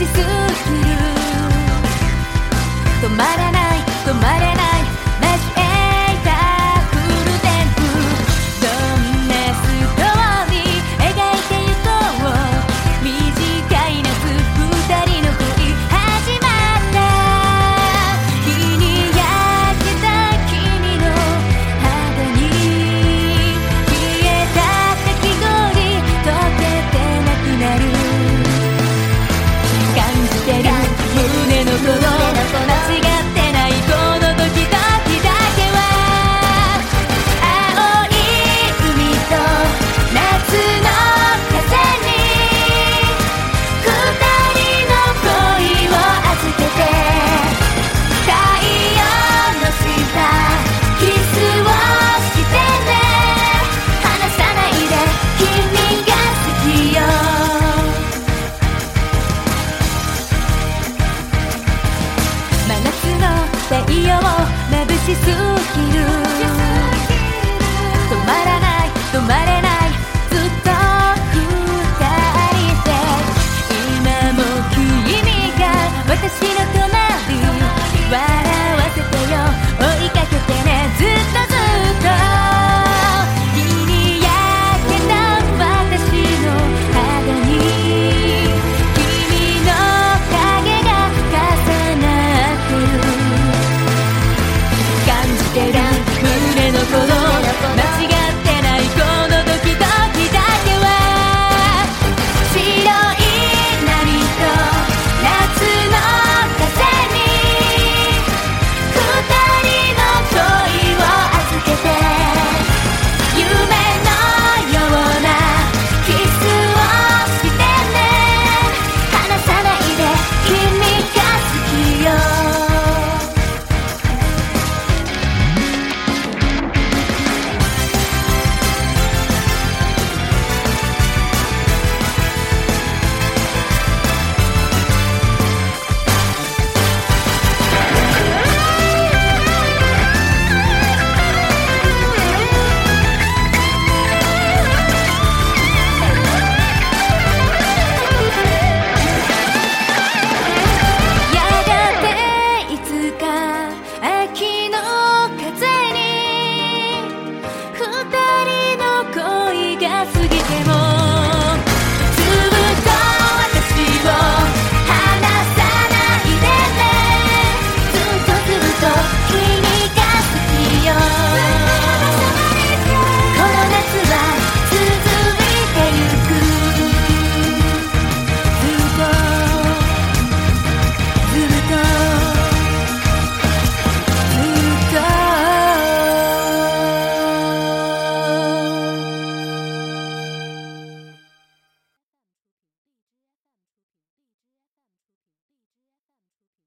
しすぎる止まら太陽眩しすぎる。止まらない止まれない。ずっと二人で。今も君が私の隣。笑